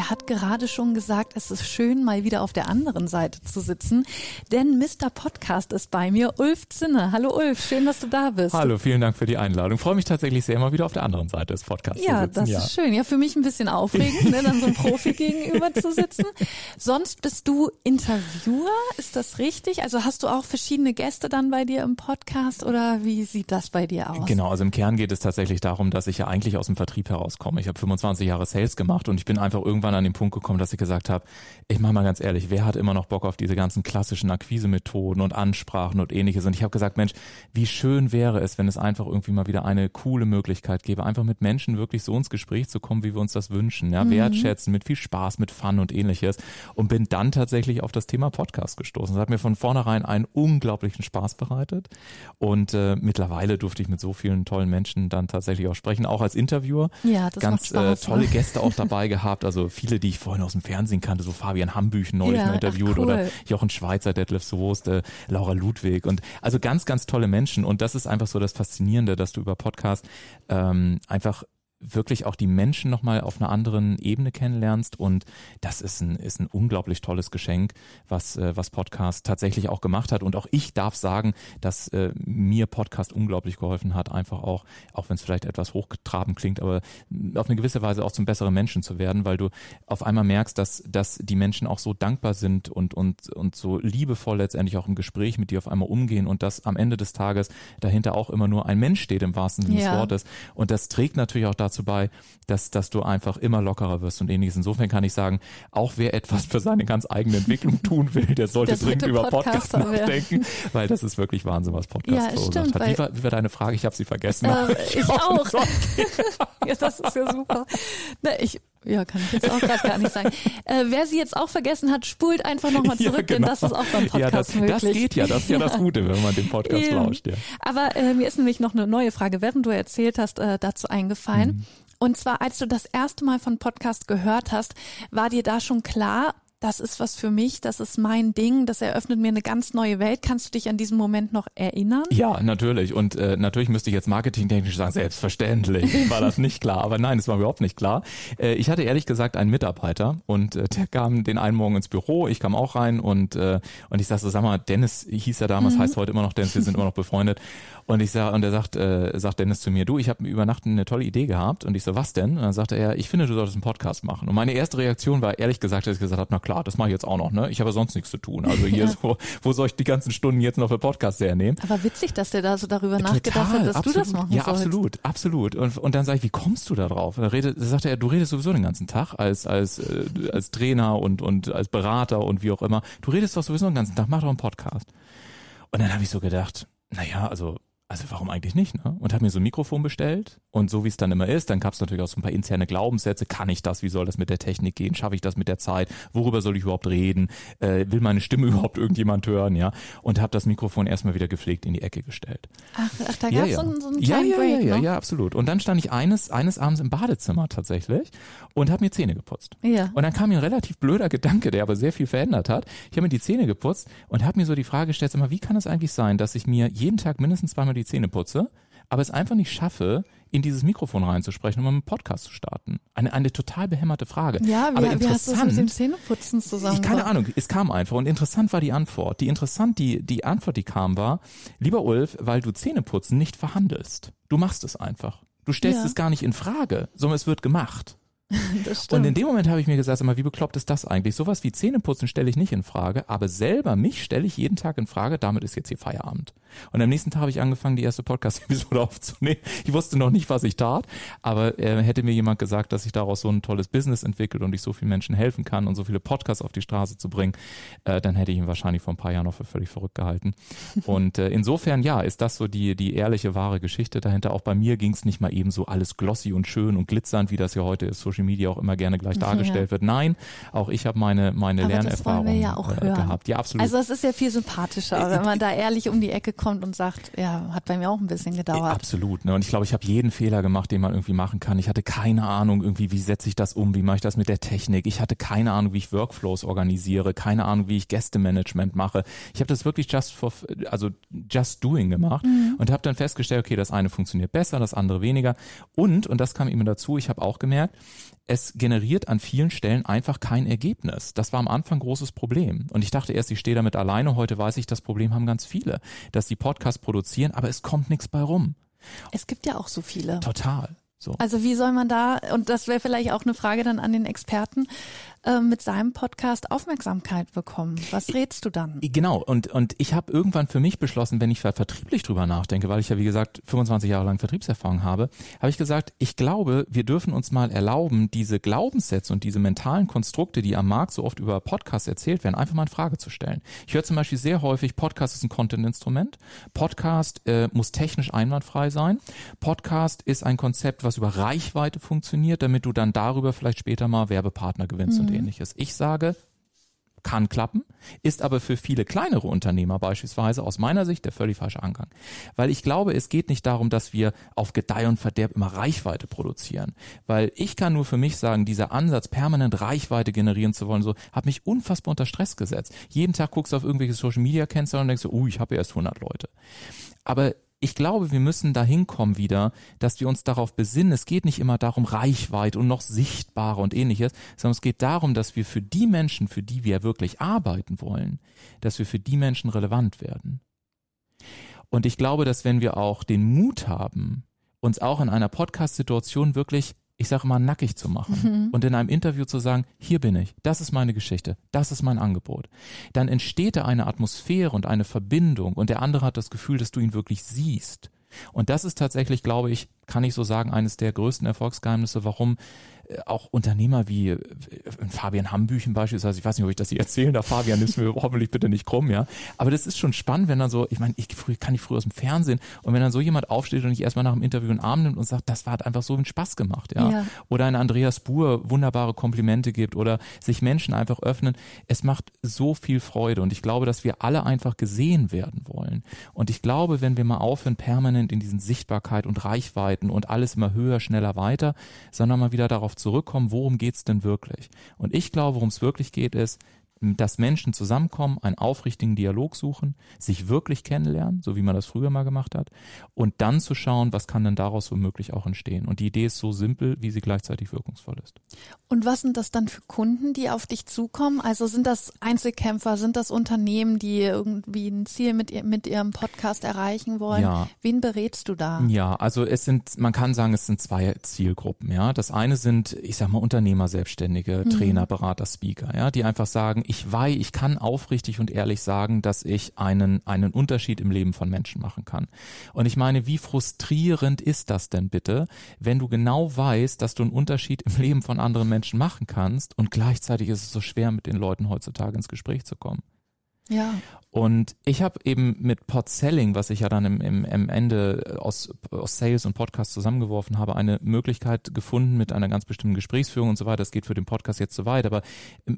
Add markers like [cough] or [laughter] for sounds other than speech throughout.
Er hat gerade schon gesagt, es ist schön, mal wieder auf der anderen Seite zu sitzen, denn Mr. Podcast ist bei mir, Ulf Zinne. Hallo Ulf, schön, dass du da bist. Hallo, vielen Dank für die Einladung. Freue mich tatsächlich sehr, mal wieder auf der anderen Seite des Podcasts ja, zu sitzen. Das ja, das ist schön. Ja, für mich ein bisschen aufregend, ne, dann so ein Profi [laughs] gegenüber zu sitzen. Sonst bist du Interviewer, ist das richtig? Also hast du auch verschiedene Gäste dann bei dir im Podcast oder wie sieht das bei dir aus? Genau, also im Kern geht es tatsächlich darum, dass ich ja eigentlich aus dem Vertrieb herauskomme. Ich habe 25 Jahre Sales gemacht und ich bin einfach irgendwann irgendwann an den Punkt gekommen, dass ich gesagt habe, ich mache mal ganz ehrlich, wer hat immer noch Bock auf diese ganzen klassischen Akquisemethoden und Ansprachen und ähnliches? Und ich habe gesagt, Mensch, wie schön wäre es, wenn es einfach irgendwie mal wieder eine coole Möglichkeit gäbe, einfach mit Menschen wirklich so ins Gespräch zu kommen, wie wir uns das wünschen, ja, mhm. wertschätzen, mit viel Spaß, mit Fun und ähnliches. Und bin dann tatsächlich auf das Thema Podcast gestoßen. Das hat mir von vornherein einen unglaublichen Spaß bereitet. Und äh, mittlerweile durfte ich mit so vielen tollen Menschen dann tatsächlich auch sprechen, auch als Interviewer. Ja, das ganz macht Spaß, äh, tolle Gäste auch dabei gehabt. Also viele, die ich vorhin aus dem Fernsehen kannte, so Fabian Hambüchen neulich ja, mal interviewt cool. oder Jochen Schweizer, Detlef Soest, äh, Laura Ludwig und also ganz, ganz tolle Menschen. Und das ist einfach so das Faszinierende, dass du über Podcast ähm, einfach wirklich auch die Menschen nochmal auf einer anderen Ebene kennenlernst. Und das ist ein, ist ein unglaublich tolles Geschenk, was, äh, was Podcast tatsächlich auch gemacht hat. Und auch ich darf sagen, dass äh, mir Podcast unglaublich geholfen hat, einfach auch, auch wenn es vielleicht etwas hochgetraben klingt, aber auf eine gewisse Weise auch zum besseren Menschen zu werden, weil du auf einmal merkst, dass, dass die Menschen auch so dankbar sind und, und, und so liebevoll letztendlich auch im Gespräch mit dir auf einmal umgehen und dass am Ende des Tages dahinter auch immer nur ein Mensch steht im wahrsten Sinne ja. des Wortes. Und das trägt natürlich auch dazu dazu bei, dass, dass du einfach immer lockerer wirst und ähnliches. Insofern kann ich sagen, auch wer etwas für seine ganz eigene Entwicklung [laughs] tun will, der sollte dringend über Podcast nachdenken, weil das ist wirklich Wahnsinn, was Podcast ja, verursacht hat. Wie war, wie war deine Frage? Ich habe sie vergessen. Äh, ich, ich auch. [laughs] ja, das ist ja super. Na, ich, ja, kann ich jetzt auch gerade gar nicht sagen. [laughs] Äh, wer sie jetzt auch vergessen hat, spult einfach nochmal [laughs] zurück, ja, genau. denn das ist auch beim Podcast ja, das, möglich. Das geht ja, das ist ja, ja das [laughs] Gute, wenn man den Podcast Eben. lauscht. Ja. Aber äh, mir ist nämlich noch eine neue Frage, während du erzählt hast, äh, dazu eingefallen. Mhm. Und zwar, als du das erste Mal von Podcast gehört hast, war dir da schon klar, das ist was für mich, das ist mein Ding, das eröffnet mir eine ganz neue Welt. Kannst du dich an diesen Moment noch erinnern? Ja, natürlich. Und äh, natürlich müsste ich jetzt marketingtechnisch sagen, selbstverständlich [laughs] war das nicht klar. Aber nein, es war überhaupt nicht klar. Äh, ich hatte ehrlich gesagt einen Mitarbeiter und äh, der kam den einen Morgen ins Büro, ich kam auch rein und, äh, und ich sagte so, sag mal, Dennis hieß er damals, mhm. heißt heute immer noch Dennis, wir sind immer noch befreundet. Und ich sag, und er sagt, äh, sagt Dennis zu mir, du, ich habe über Nacht eine tolle Idee gehabt. Und ich so, was denn? Und dann sagte er, ich finde, du solltest einen Podcast machen. Und meine erste Reaktion war ehrlich gesagt, dass ich gesagt habe, na klar, das mache ich jetzt auch noch, ne? Ich habe sonst nichts zu tun. Also hier ja. so, wo soll ich die ganzen Stunden jetzt noch für Podcasts hernehmen? Aber witzig, dass der da so darüber Total, nachgedacht hat, dass absolut, du das machen Ja, sollst. absolut, absolut. Und, und dann sage ich, wie kommst du da drauf? Und dann redet, sagte er, du redest sowieso den ganzen Tag als, als, äh, als Trainer und, und als Berater und wie auch immer. Du redest doch sowieso den ganzen Tag, mach doch einen Podcast. Und dann habe ich so gedacht, naja, also also warum eigentlich nicht, ne? Und habe mir so ein Mikrofon bestellt und so wie es dann immer ist, dann gab es natürlich auch so ein paar interne Glaubenssätze. Kann ich das? Wie soll das mit der Technik gehen? Schaffe ich das mit der Zeit? Worüber soll ich überhaupt reden? Äh, will meine Stimme [laughs] überhaupt irgendjemand hören? Ja. Und habe das Mikrofon erstmal wieder gepflegt in die Ecke gestellt. Ach, ach da gab es ja, ja. so, so einen kleinen ja, ja, Break, ja, ja, ja, absolut. Und dann stand ich eines eines Abends im Badezimmer tatsächlich und habe mir Zähne geputzt. Ja. Und dann kam mir ein relativ blöder Gedanke, der aber sehr viel verändert hat. Ich habe mir die Zähne geputzt und habe mir so die Frage gestellt, sag mal, wie kann es eigentlich sein, dass ich mir jeden Tag mindestens zweimal die Zähne putze? aber es einfach nicht schaffe, in dieses Mikrofon reinzusprechen, um einen Podcast zu starten. Eine, eine total behämmerte Frage. Ja, wie, aber interessant, wie hast du das mit dem Zähneputzen zusammen? Ich, keine Ahnung, es kam einfach und interessant war die Antwort. Die interessant, die, die Antwort, die kam, war, lieber Ulf, weil du Zähneputzen nicht verhandelst. Du machst es einfach. Du stellst ja. es gar nicht in Frage, sondern es wird gemacht. [laughs] Und in dem Moment habe ich mir gesagt, mal, wie bekloppt ist das eigentlich? Sowas wie Zähneputzen stelle ich nicht in Frage, aber selber mich stelle ich jeden Tag in Frage, damit ist jetzt hier Feierabend. Und am nächsten Tag habe ich angefangen, die erste Podcast-Episode [laughs] aufzunehmen. Ich wusste noch nicht, was ich tat, aber äh, hätte mir jemand gesagt, dass sich daraus so ein tolles Business entwickelt und ich so vielen Menschen helfen kann und so viele Podcasts auf die Straße zu bringen, äh, dann hätte ich ihn wahrscheinlich vor ein paar Jahren noch für völlig verrückt gehalten. [laughs] Und äh, insofern, ja, ist das so die, die ehrliche, wahre Geschichte dahinter. Auch bei mir ging es nicht mal eben so alles glossy und schön und glitzernd, wie das ja heute ist, Social Media auch immer gerne gleich dargestellt ja. wird. Nein, auch ich habe meine, meine aber Lernerfahrung ja äh, gehabt. Ja, absolut. Also es ist ja viel sympathischer, wenn man da ehrlich um die Ecke zurückkommt und sagt, ja, hat bei mir auch ein bisschen gedauert. Absolut. Ne? Und ich glaube, ich habe jeden Fehler gemacht, den man irgendwie machen kann. Ich hatte keine Ahnung irgendwie, wie setze ich das um, wie mache ich das mit der Technik. Ich hatte keine Ahnung, wie ich Workflows organisiere, keine Ahnung, wie ich Gästemanagement mache. Ich habe das wirklich just for, also just doing gemacht mhm. und habe dann festgestellt, okay, das eine funktioniert besser, das andere weniger. Und, und das kam immer dazu, ich habe auch gemerkt, es generiert an vielen Stellen einfach kein Ergebnis. Das war am Anfang ein großes Problem. Und ich dachte erst, ich stehe damit alleine. Heute weiß ich, das Problem haben ganz viele, dass die Podcasts produzieren, aber es kommt nichts bei rum. Es gibt ja auch so viele. Total. So. Also wie soll man da, und das wäre vielleicht auch eine Frage dann an den Experten, äh, mit seinem Podcast Aufmerksamkeit bekommen? Was rätst du dann? Genau, und, und ich habe irgendwann für mich beschlossen, wenn ich vertrieblich drüber nachdenke, weil ich ja wie gesagt 25 Jahre lang Vertriebserfahrung habe, habe ich gesagt, ich glaube, wir dürfen uns mal erlauben, diese Glaubenssätze und diese mentalen Konstrukte, die am Markt so oft über Podcasts erzählt werden, einfach mal in Frage zu stellen. Ich höre zum Beispiel sehr häufig, Podcast ist ein Content-Instrument, Podcast äh, muss technisch einwandfrei sein, Podcast ist ein Konzept, was über Reichweite funktioniert, damit du dann darüber vielleicht später mal Werbepartner gewinnst mhm. und und mhm. ähnliches. Ich sage, kann klappen, ist aber für viele kleinere Unternehmer beispielsweise aus meiner Sicht der völlig falsche Angang. Weil ich glaube, es geht nicht darum, dass wir auf Gedeih und Verderb immer Reichweite produzieren. Weil ich kann nur für mich sagen, dieser Ansatz, permanent Reichweite generieren zu wollen, so, hat mich unfassbar unter Stress gesetzt. Jeden Tag guckst du auf irgendwelche Social Media Kennzahlen und denkst so, uh, ich habe ja erst 100 Leute. Aber ich glaube, wir müssen dahin kommen wieder, dass wir uns darauf besinnen. Es geht nicht immer darum, Reichweite und noch sichtbarer und ähnliches, sondern es geht darum, dass wir für die Menschen, für die wir wirklich arbeiten wollen, dass wir für die Menschen relevant werden. Und ich glaube, dass wenn wir auch den Mut haben, uns auch in einer Podcast-Situation wirklich ich sage mal, nackig zu machen mhm. und in einem Interview zu sagen, hier bin ich, das ist meine Geschichte, das ist mein Angebot, dann entsteht da eine Atmosphäre und eine Verbindung und der andere hat das Gefühl, dass du ihn wirklich siehst. Und das ist tatsächlich, glaube ich, kann ich so sagen, eines der größten Erfolgsgeheimnisse, warum auch Unternehmer wie äh, Fabian Hambüchen beispielsweise, ich weiß nicht, ob ich das hier erzählen darf, Fabian, nimm's mir [laughs] hoffentlich bitte nicht krumm, ja. Aber das ist schon spannend, wenn dann so, ich meine, ich kann ich früher aus dem Fernsehen und wenn dann so jemand aufsteht und ich erstmal nach dem Interview einen Arm nimmt und sagt, das hat einfach so einen Spaß gemacht, ja. ja. Oder ein Andreas Buhr wunderbare Komplimente gibt oder sich Menschen einfach öffnen. Es macht so viel Freude und ich glaube, dass wir alle einfach gesehen werden wollen. Und ich glaube, wenn wir mal aufhören, permanent in diesen Sichtbarkeit und Reichweiten und alles immer höher, schneller, weiter, sondern mal wieder darauf zurückkommen, worum geht's denn wirklich? Und ich glaube, worum es wirklich geht, ist, dass Menschen zusammenkommen, einen aufrichtigen Dialog suchen, sich wirklich kennenlernen, so wie man das früher mal gemacht hat, und dann zu schauen, was kann denn daraus womöglich auch entstehen. Und die Idee ist so simpel, wie sie gleichzeitig wirkungsvoll ist. Und was sind das dann für Kunden, die auf dich zukommen? Also sind das Einzelkämpfer, sind das Unternehmen, die irgendwie ein Ziel mit, ihr, mit ihrem Podcast erreichen wollen? Ja. Wen berätst du da? Ja, also es sind, man kann sagen, es sind zwei Zielgruppen. Ja, das eine sind, ich sag mal, Unternehmer, Selbstständige, mhm. Trainer, Berater, Speaker, ja, die einfach sagen, ich weiß, ich kann aufrichtig und ehrlich sagen, dass ich einen, einen Unterschied im Leben von Menschen machen kann. Und ich meine, wie frustrierend ist das denn bitte, wenn du genau weißt, dass du einen Unterschied im Leben von anderen Menschen machen kannst und gleichzeitig ist es so schwer, mit den Leuten heutzutage ins Gespräch zu kommen. Ja. Und ich habe eben mit Podselling, was ich ja dann im, im, im Ende aus, aus Sales und Podcast zusammengeworfen habe, eine Möglichkeit gefunden mit einer ganz bestimmten Gesprächsführung und so weiter. Das geht für den Podcast jetzt zu weit, aber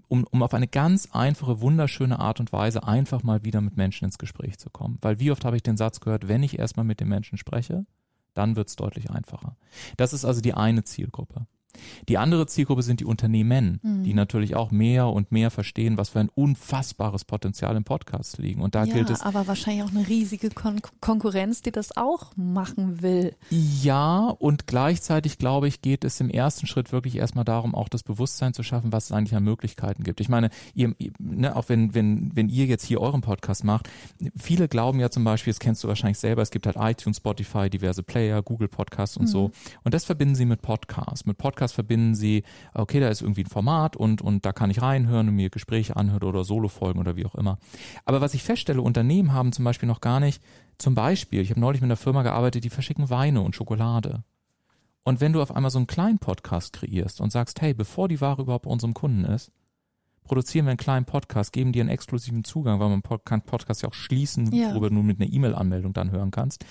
um, um auf eine ganz einfache, wunderschöne Art und Weise einfach mal wieder mit Menschen ins Gespräch zu kommen. Weil wie oft habe ich den Satz gehört, wenn ich erstmal mit den Menschen spreche, dann wird es deutlich einfacher. Das ist also die eine Zielgruppe. Die andere Zielgruppe sind die Unternehmen, mhm. die natürlich auch mehr und mehr verstehen, was für ein unfassbares Potenzial im Podcast liegen. Und da ja, gilt es. Aber wahrscheinlich auch eine riesige Kon Konkurrenz, die das auch machen will. Ja, und gleichzeitig glaube ich, geht es im ersten Schritt wirklich erstmal darum, auch das Bewusstsein zu schaffen, was es eigentlich an Möglichkeiten gibt. Ich meine, ihr, ne, auch wenn, wenn, wenn ihr jetzt hier euren Podcast macht, viele glauben ja zum Beispiel, das kennst du wahrscheinlich selber, es gibt halt iTunes, Spotify, diverse Player, Google Podcasts und mhm. so. Und das verbinden sie mit Podcasts. Mit Podcasts Podcast verbinden sie, okay, da ist irgendwie ein Format und, und da kann ich reinhören und mir Gespräche anhören oder Solo-Folgen oder wie auch immer. Aber was ich feststelle, Unternehmen haben zum Beispiel noch gar nicht, zum Beispiel, ich habe neulich mit einer Firma gearbeitet, die verschicken Weine und Schokolade. Und wenn du auf einmal so einen kleinen Podcast kreierst und sagst, hey, bevor die Ware überhaupt bei unserem Kunden ist, produzieren wir einen kleinen Podcast, geben dir einen exklusiven Zugang, weil man kann Podcast ja auch schließen, ja. worüber du nur mit einer E-Mail-Anmeldung dann hören kannst.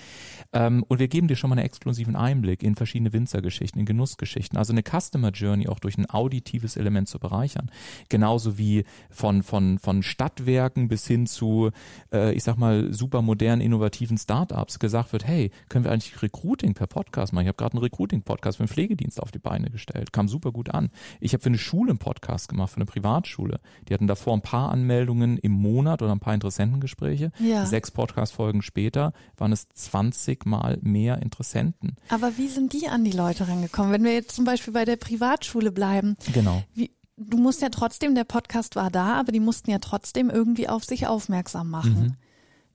Ähm, und wir geben dir schon mal einen exklusiven Einblick in verschiedene Winzergeschichten, in Genussgeschichten, also eine Customer Journey auch durch ein auditives Element zu bereichern. Genauso wie von, von, von Stadtwerken bis hin zu, äh, ich sag mal, super modernen, innovativen Startups gesagt wird, hey, können wir eigentlich Recruiting per Podcast machen? Ich habe gerade einen Recruiting-Podcast für einen Pflegedienst auf die Beine gestellt, kam super gut an. Ich habe für eine Schule einen Podcast gemacht, für eine Privatschule. Die hatten davor ein paar Anmeldungen im Monat oder ein paar Interessentengespräche. Ja. Sechs Podcast-Folgen später waren es 20 Mal mehr Interessenten. Aber wie sind die an die Leute rangekommen? Wenn wir jetzt zum Beispiel bei der Privatschule bleiben. Genau. Wie, du musst ja trotzdem, der Podcast war da, aber die mussten ja trotzdem irgendwie auf sich aufmerksam machen. Mhm.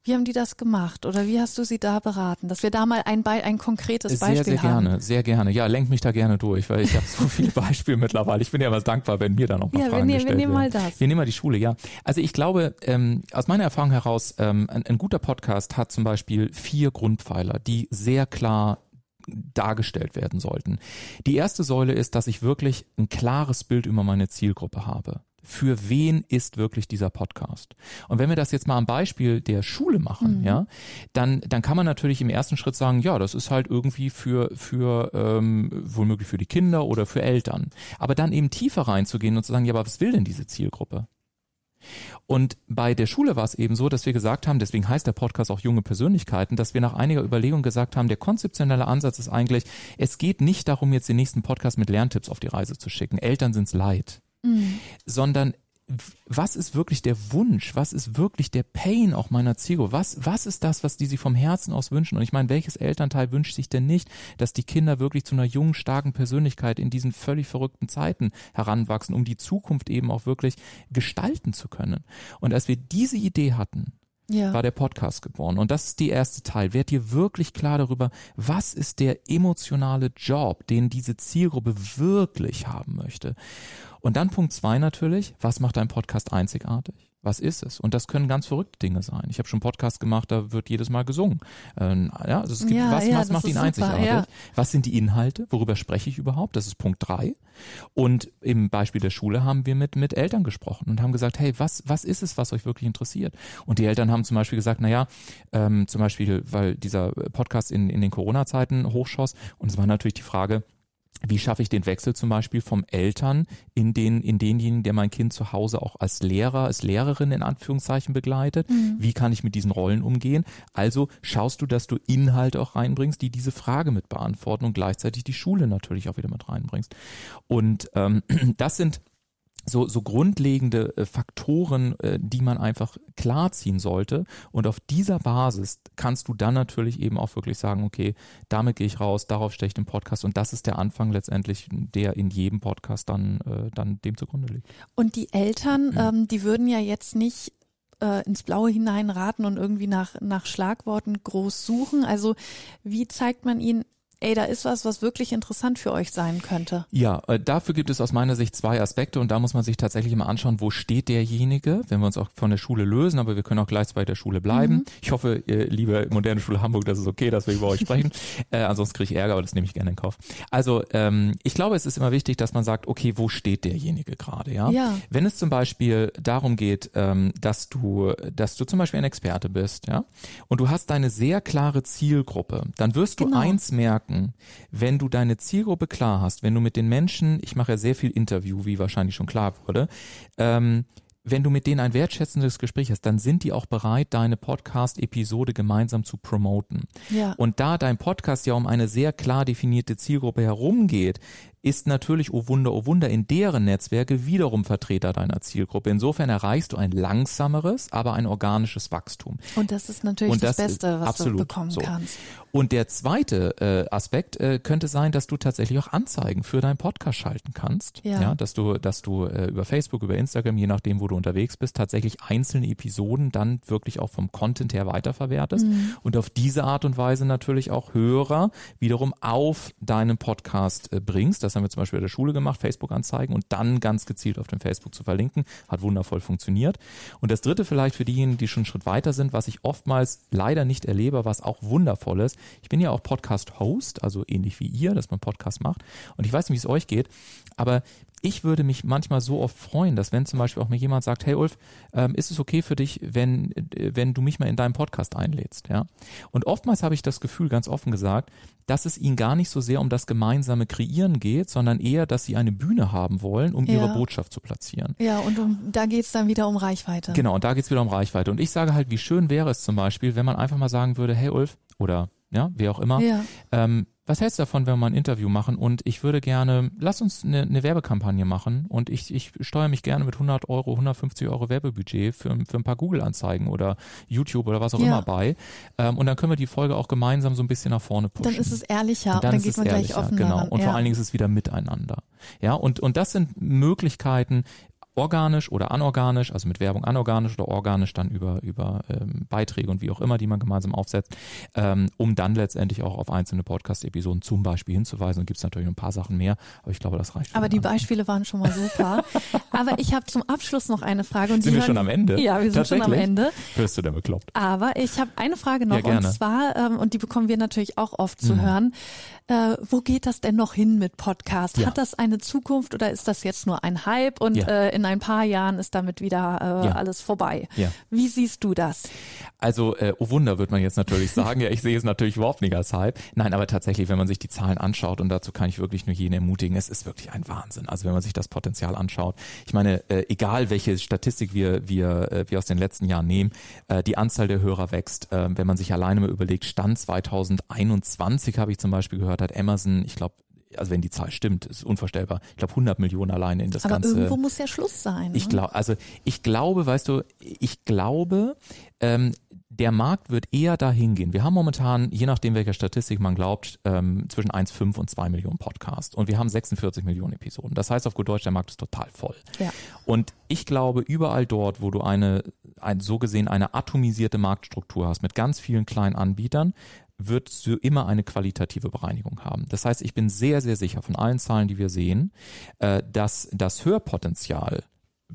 Wie haben die das gemacht oder wie hast du sie da beraten, dass wir da mal ein, Be ein konkretes sehr, Beispiel sehr haben? Sehr gerne, sehr gerne. Ja, lenk mich da gerne durch, weil ich habe so [laughs] viele Beispiele mittlerweile. Ich bin ja was dankbar, wenn mir da noch mal ja, Fragen wir, gestellt wir nehmen mal das. Wir nehmen mal die Schule, ja. Also ich glaube, ähm, aus meiner Erfahrung heraus, ähm, ein, ein guter Podcast hat zum Beispiel vier Grundpfeiler, die sehr klar dargestellt werden sollten. Die erste Säule ist, dass ich wirklich ein klares Bild über meine Zielgruppe habe für wen ist wirklich dieser Podcast? Und wenn wir das jetzt mal am Beispiel der Schule machen, mhm. ja, dann, dann kann man natürlich im ersten Schritt sagen, ja, das ist halt irgendwie für, für ähm, womöglich für die Kinder oder für Eltern. Aber dann eben tiefer reinzugehen und zu sagen, ja, aber was will denn diese Zielgruppe? Und bei der Schule war es eben so, dass wir gesagt haben, deswegen heißt der Podcast auch junge Persönlichkeiten, dass wir nach einiger Überlegung gesagt haben, der konzeptionelle Ansatz ist eigentlich, es geht nicht darum, jetzt den nächsten Podcast mit Lerntipps auf die Reise zu schicken. Eltern sind's leid mhm. sondern was ist wirklich der Wunsch? Was ist wirklich der Pain auch meiner Zielgruppe? Was, was ist das, was die sich vom Herzen aus wünschen? Und ich meine, welches Elternteil wünscht sich denn nicht, dass die Kinder wirklich zu einer jungen, starken Persönlichkeit in diesen völlig verrückten Zeiten heranwachsen, um die Zukunft eben auch wirklich gestalten zu können? Und als wir diese Idee hatten, ja. war der Podcast geboren. Und das ist die erste Teil. Werd dir wirklich klar darüber, was ist der emotionale Job, den diese Zielgruppe wirklich haben möchte. Und dann Punkt zwei natürlich, was macht dein Podcast einzigartig? Was ist es? Und das können ganz verrückte Dinge sein. Ich habe schon Podcasts gemacht, da wird jedes Mal gesungen. Ähm, ja, also es gibt, ja, was, ja, was macht ihn super, einzigartig? Ja. Was sind die Inhalte? Worüber spreche ich überhaupt? Das ist Punkt drei. Und im Beispiel der Schule haben wir mit, mit Eltern gesprochen und haben gesagt, hey, was, was ist es, was euch wirklich interessiert? Und die Eltern haben zum Beispiel gesagt, na ja, ähm, zum Beispiel, weil dieser Podcast in, in den Corona-Zeiten hochschoss und es war natürlich die Frage, wie schaffe ich den Wechsel zum Beispiel vom Eltern in den, in denjenigen, der mein Kind zu Hause auch als Lehrer, als Lehrerin in Anführungszeichen begleitet? Mhm. Wie kann ich mit diesen Rollen umgehen? Also schaust du, dass du Inhalte auch reinbringst, die diese Frage mit beantworten und gleichzeitig die Schule natürlich auch wieder mit reinbringst. Und ähm, [clears throat] das sind so, so grundlegende äh, Faktoren, äh, die man einfach klarziehen sollte. Und auf dieser Basis kannst du dann natürlich eben auch wirklich sagen, okay, damit gehe ich raus, darauf stehe ich den Podcast. Und das ist der Anfang letztendlich, der in jedem Podcast dann, äh, dann dem zugrunde liegt. Und die Eltern, mhm. ähm, die würden ja jetzt nicht äh, ins Blaue hineinraten und irgendwie nach, nach Schlagworten groß suchen. Also wie zeigt man ihnen, ey, da ist was, was wirklich interessant für euch sein könnte. Ja, äh, dafür gibt es aus meiner Sicht zwei Aspekte und da muss man sich tatsächlich immer anschauen, wo steht derjenige, wenn wir uns auch von der Schule lösen, aber wir können auch gleich bei der Schule bleiben. Mhm. Ich hoffe, ihr, liebe moderne Schule Hamburg, das ist okay, dass wir über euch sprechen. [laughs] äh, ansonsten kriege ich Ärger, aber das nehme ich gerne in Kauf. Also ähm, ich glaube, es ist immer wichtig, dass man sagt, okay, wo steht derjenige gerade, ja? ja? Wenn es zum Beispiel darum geht, ähm, dass du, dass du zum Beispiel ein Experte bist, ja, und du hast deine sehr klare Zielgruppe, dann wirst du genau. eins merken, merken, wenn du deine Zielgruppe klar hast, wenn du mit den Menschen, ich mache ja sehr viel Interview, wie wahrscheinlich schon klar wurde, ähm, wenn du mit denen ein wertschätzendes Gespräch hast, dann sind die auch bereit, deine Podcast-Episode gemeinsam zu promoten. Ja. Und da dein Podcast ja um eine sehr klar definierte Zielgruppe herumgeht, ist natürlich, oh Wunder, oh Wunder, in deren Netzwerke wiederum Vertreter deiner Zielgruppe. Insofern erreichst du ein langsameres, aber ein organisches Wachstum. Und das ist natürlich das, das, Beste, was absolut, du bekommen so. kannst. Und der zweite äh, Aspekt äh, könnte sein, dass du tatsächlich auch Anzeigen für deinen Podcast schalten kannst. Ja. ja dass du, dass du äh, über Facebook, über Instagram, je nachdem, wo du unterwegs bist, tatsächlich einzelne Episoden dann wirklich auch vom Content her weiterverwertest mhm. und auf diese Art und Weise natürlich auch Hörer wiederum auf deinen Podcast äh, bringst. Das haben wir zum Beispiel in der Schule gemacht, Facebook-Anzeigen und dann ganz gezielt auf dem Facebook zu verlinken. Hat wundervoll funktioniert. Und das dritte vielleicht für diejenigen, die schon einen Schritt weiter sind, was ich oftmals leider nicht erlebe, was auch wundervoll ist. Ich bin ja auch Podcast-Host, also ähnlich wie ihr, dass man Podcast macht. Und ich weiß nicht, wie es euch geht, aber ich würde mich manchmal so oft freuen, dass wenn zum Beispiel auch mir jemand sagt, hey Ulf, ähm, ist es okay für dich, wenn, äh, wenn du mich mal in deinen Podcast einlädst, ja? Und oftmals habe ich das Gefühl, ganz offen gesagt, dass es ihnen gar nicht so sehr um das gemeinsame Kreieren geht, sondern eher, dass sie eine Bühne haben wollen, um ja. ihre Botschaft zu platzieren. Ja, und um, da geht's dann wieder um Reichweite. Genau, und da geht's wieder um Reichweite. Und ich sage halt, wie schön wäre es zum Beispiel, wenn man einfach mal sagen würde, hey Ulf, oder ja, wie auch immer, ja. ähm, was hältst du davon, wenn wir mal ein Interview machen und ich würde gerne, lass uns eine, eine Werbekampagne machen und ich, ich steuere mich gerne mit 100 Euro, 150 Euro Werbebudget für, für ein paar Google-Anzeigen oder YouTube oder was auch ja. immer bei ähm, und dann können wir die Folge auch gemeinsam so ein bisschen nach vorne pushen. Dann ist es ehrlicher und dann, und dann geht man gleich offen Genau, ran. und ja. vor allen Dingen ist es wieder miteinander. Ja, und, und das sind Möglichkeiten, organisch oder anorganisch, also mit Werbung anorganisch oder organisch dann über, über ähm, Beiträge und wie auch immer, die man gemeinsam aufsetzt, ähm, um dann letztendlich auch auf einzelne Podcast-Episoden zum Beispiel hinzuweisen. Und gibt es natürlich ein paar Sachen mehr, aber ich glaube, das reicht. Aber die Beispiele waren schon mal super. [laughs] aber ich habe zum Abschluss noch eine Frage. Und sind wir hören, schon am Ende? Ja, wir sind schon am Ende. Wirst du denn bekloppt? Aber ich habe eine Frage noch ja, und zwar, ähm, und die bekommen wir natürlich auch oft zu mhm. hören, äh, wo geht das denn noch hin mit Podcast? Ja. Hat das eine Zukunft oder ist das jetzt nur ein Hype und ja. äh, in ein paar Jahren ist damit wieder äh, ja. alles vorbei? Wie siehst du das? Also, äh, oh Wunder, wird man jetzt natürlich sagen. ja, ich sehe es natürlich überhaupt nicht als Hype. Nein, aber tatsächlich, wenn man sich die Zahlen anschaut, und dazu kann ich wirklich nur jeden ermutigen, es ist wirklich ein Wahnsinn. Also wenn man sich das Potenzial anschaut. Ich meine, äh, egal welche Statistik wir, wir, äh, wir aus den letzten Jahren nehmen, äh, die Anzahl der Hörer wächst. Äh, wenn man sich alleine mal überlegt, Stand 2021 habe ich zum Beispiel gehört, hat Amazon, ich glaube, also wenn die Zahl stimmt, ist unvorstellbar. Ich glaube 100 Millionen alleine in das Aber ganze. Aber irgendwo muss ja Schluss sein. Ich ne? glaube, also ich glaube, weißt du, ich glaube, ähm, der Markt wird eher dahin gehen. Wir haben momentan, je nachdem welcher Statistik man glaubt, ähm, zwischen 1,5 und 2 Millionen Podcasts und wir haben 46 Millionen Episoden. Das heißt auf gut Deutsch, der Markt ist total voll. Ja. Und ich glaube, überall dort, wo du eine, ein, so gesehen eine atomisierte Marktstruktur hast mit ganz vielen kleinen Anbietern, wird du immer eine qualitative Bereinigung haben. Das heißt, ich bin sehr, sehr sicher von allen Zahlen, die wir sehen, äh, dass das Hörpotenzial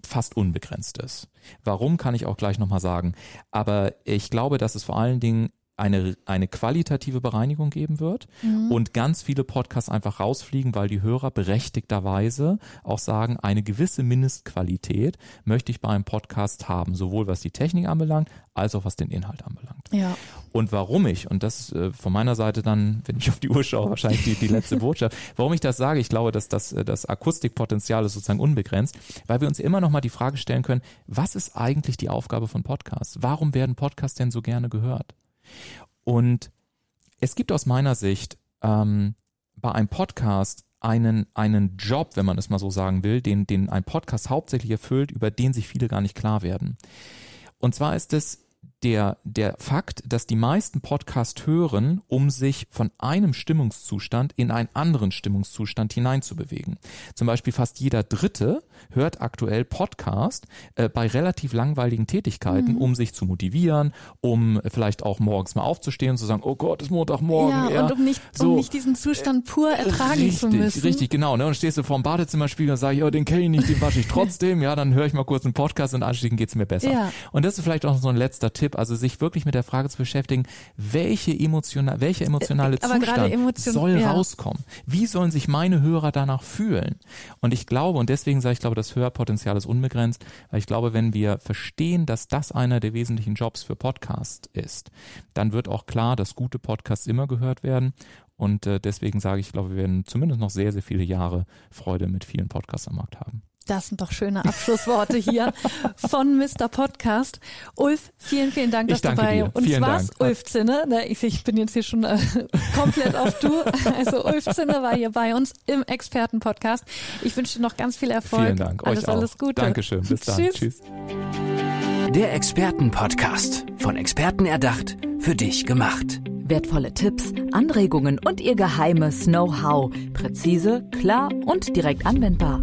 fast unbegrenzt ist. Warum kann ich auch gleich nochmal sagen. Aber ich glaube, dass es vor allen Dingen eine, eine qualitative Bereinigung geben wird mhm. und ganz viele Podcasts einfach rausfliegen, weil die Hörer berechtigterweise auch sagen, eine gewisse Mindestqualität möchte ich bei einem Podcast haben, sowohl was die Technik anbelangt, als auch was den Inhalt anbelangt. Ja. Und warum ich, und das äh, von meiner Seite dann, wenn ich auf die Uhr schaue, wahrscheinlich die, die letzte Botschaft, [laughs] warum ich das sage, ich glaube, dass das, äh, das Akustikpotenzial ist sozusagen unbegrenzt, weil wir uns immer noch mal die Frage stellen können, was ist eigentlich die Aufgabe von Podcasts? Warum werden Podcasts denn so gerne gehört? Und es gibt aus meiner Sicht ähm, bei einem Podcast einen, einen Job, wenn man es mal so sagen will, den, den ein Podcast hauptsächlich erfüllt, über den sich viele gar nicht klar werden. Und zwar ist es der, der Fakt, dass die meisten Podcast hören, um sich von einem Stimmungszustand in einen anderen Stimmungszustand hineinzubewegen. Zum Beispiel fast jeder Dritte hört aktuell Podcast äh, bei relativ langweiligen Tätigkeiten, mhm. um sich zu motivieren, um vielleicht auch morgens mal aufzustehen und zu sagen, oh Gott, ist Montagmorgen. Ja, ja. und um nicht, so, um nicht diesen Zustand pur ertragen richtig, zu müssen. Richtig, genau. Ne? Und stehst du vor dem Badezimmerspiegel und sagst, ja, den kenne ich nicht, den wasche ich trotzdem. ja, dann höre ich mal kurz einen Podcast und anschließend geht's mir besser. Ja. Und das ist vielleicht auch so ein letzter Tipp, also sich wirklich mit der Frage zu beschäftigen, welche emotional, welcher emotionale äh, Zustand Emotion, soll ja. rauskommen? Wie sollen sich meine Hörer danach fühlen? Und ich glaube, und deswegen sage ich, glaube, das Hörpotenzial ist unbegrenzt, weil ich glaube, wenn wir verstehen, dass das einer der wesentlichen Jobs für Podcast ist, dann wird auch klar, dass gute Podcasts immer gehört werden. Und äh, deswegen sage ich, glaube, wir werden zumindest noch sehr, sehr viele Jahre Freude mit vielen Podcasts am Markt haben. Das sind doch schöne Abschlussworte hier von Mr. Podcast. Ulf, vielen, vielen Dank, dass du bei uns vielen warst. Dank. Ulf Zinne, ne, ich, ich bin jetzt hier schon äh, komplett auf Du. Also Ulf Zinne war hier bei uns im Experten-Podcast. Ich wünsche dir noch ganz viel Erfolg. Vielen Dank. Alles, euch auch. alles Gute. Dankeschön. Bis dann. Tschüss. Tschüss. Der Experten-Podcast. Von Experten erdacht, für dich gemacht. Wertvolle Tipps, Anregungen und ihr geheimes Know-how. Präzise, klar und direkt anwendbar.